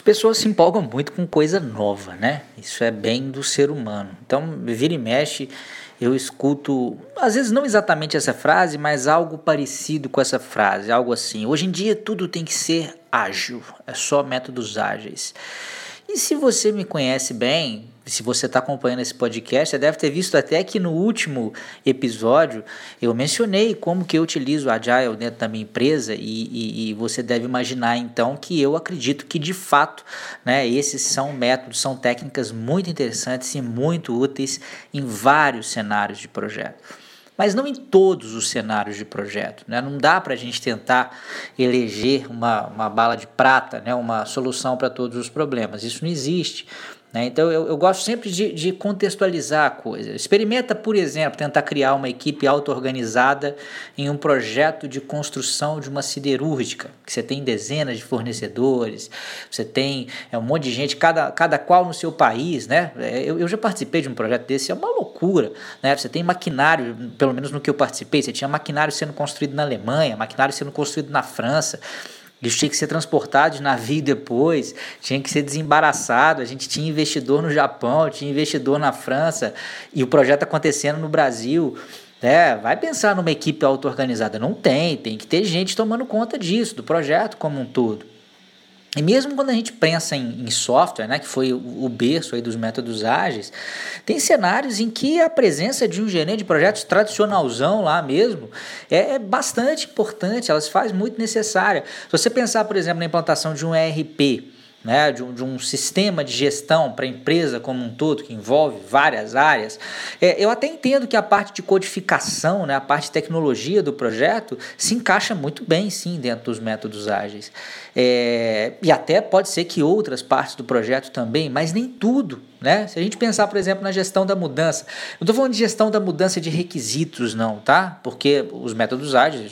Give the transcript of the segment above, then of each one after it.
As pessoas se empolgam muito com coisa nova, né? Isso é bem do ser humano. Então, vira e mexe, eu escuto, às vezes não exatamente essa frase, mas algo parecido com essa frase, algo assim. Hoje em dia tudo tem que ser ágil, é só métodos ágeis. E se você me conhece bem, se você está acompanhando esse podcast, você deve ter visto até que no último episódio eu mencionei como que eu utilizo o Agile dentro da minha empresa e, e, e, você deve imaginar então que eu acredito que de fato né, esses são métodos, são técnicas muito interessantes e muito úteis em vários cenários de projeto mas não em todos os cenários de projeto. Né? Não dá para a gente tentar eleger uma, uma bala de prata, né? uma solução para todos os problemas. Isso não existe. Né? Então eu, eu, gosto sempre de, de, contextualizar a coisa. Experimenta, por exemplo, tentar criar uma equipe auto-organizada em um projeto de construção de uma siderúrgica, que você tem dezenas de fornecedores, você tem é, um monte de gente, cada, cada qual no seu país. Né? É, eu, eu já participei de um projeto desse, é uma loucura. Né? Você tem maquinário, pelo menos no que eu participei, você tinha maquinário sendo construído na Alemanha, maquinário sendo construído na França. Eles tinham que ser transportados de navio depois, tinha que ser desembaraçado. A gente tinha investidor no Japão, tinha investidor na França e o projeto acontecendo no Brasil. É, vai pensar numa equipe auto-organizada. Não tem, tem que ter gente tomando conta disso, do projeto como um todo. E mesmo quando a gente pensa em, em software, né, que foi o, o, berço aí dos métodos ágeis, tem cenários em que a presença de um gerente de projetos tradicionalzão lá mesmo é, é bastante importante, ela se faz muito necessária. Se você pensar, por exemplo, na implantação de um ERP, né, de, um, de um sistema de gestão para a empresa como um todo, que envolve várias áreas, é, eu até entendo que a parte de codificação, né, a parte de tecnologia do projeto, se encaixa muito bem, sim, dentro dos métodos ágeis. É, e até pode ser que outras partes do projeto também, mas nem tudo. Né? Se a gente pensar, por exemplo, na gestão da mudança, não estou falando de gestão da mudança de requisitos, não, tá? Porque os métodos ágeis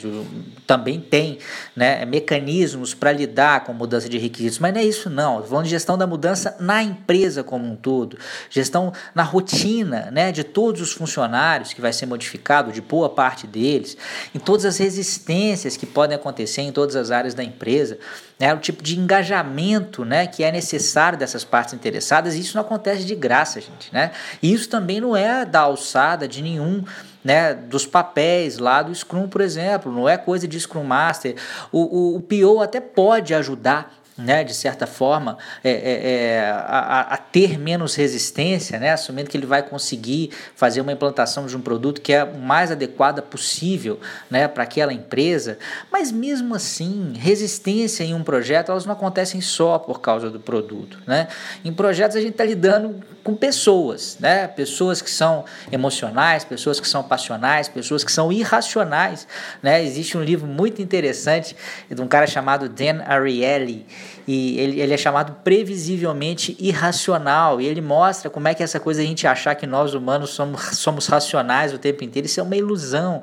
também têm né, mecanismos para lidar com mudança de requisitos, mas não é isso, não. Estou falando de gestão da mudança na empresa como um todo, gestão na rotina né, de todos os funcionários que vai ser modificado, de boa parte deles, em todas as resistências que podem acontecer em todas as áreas da empresa né, o tipo de engajamento né, que é necessário dessas partes interessadas, e isso não acontece de graça, gente. Né? E isso também não é da alçada de nenhum né, dos papéis lá do Scrum, por exemplo, não é coisa de Scrum Master. O, o, o PO até pode ajudar né, de certa forma, é, é, é, a, a, ter menos resistência, né, assumindo que ele vai conseguir fazer uma implantação de um produto que é o mais adequada possível né, para aquela empresa. Mas mesmo assim, resistência em um projeto elas não acontecem só por causa do produto. Né? Em projetos a gente está lidando com pessoas, né? pessoas que são emocionais, pessoas que são passionais, pessoas que são irracionais. Né? Existe um livro muito interessante de um cara chamado Dan Ariely, e ele, ele é chamado previsivelmente irracional, e ele mostra como é que essa coisa a gente achar que nós humanos somos, somos racionais o tempo inteiro, isso é uma ilusão.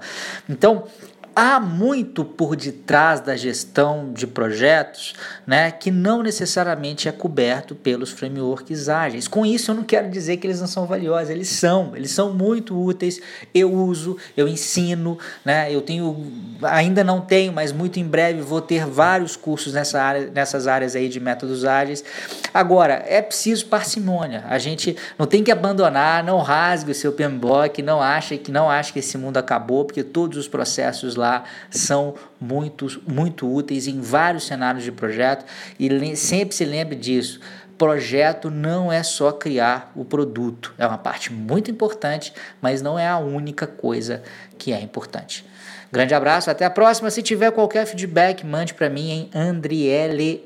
Então, há muito por detrás da gestão de projetos né, que não necessariamente é coberto pelos frameworks ágeis. Com isso, eu não quero dizer que eles não são valiosos, eles são, eles são muito úteis. Eu uso, eu ensino, né, eu tenho, ainda não tenho, mas muito em breve vou ter vários cursos nessa área, nessas áreas aí de métodos ágeis. Agora, é preciso parcimônia. A gente não tem que abandonar, não rasgue o seu PMBOK, não acha que não acha que esse mundo acabou, porque todos os processos lá lá são muito, muito úteis em vários cenários de projeto e sempre se lembre disso. Projeto não é só criar o produto, é uma parte muito importante, mas não é a única coisa que é importante. Grande abraço, até a próxima. Se tiver qualquer feedback, mande para mim em Andriele,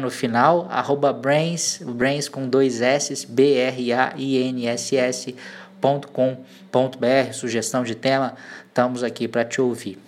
no final, arroba brains, brains com dois S, B-R-A-I-N-S-S, .com.br, sugestão de tema, estamos aqui para te ouvir.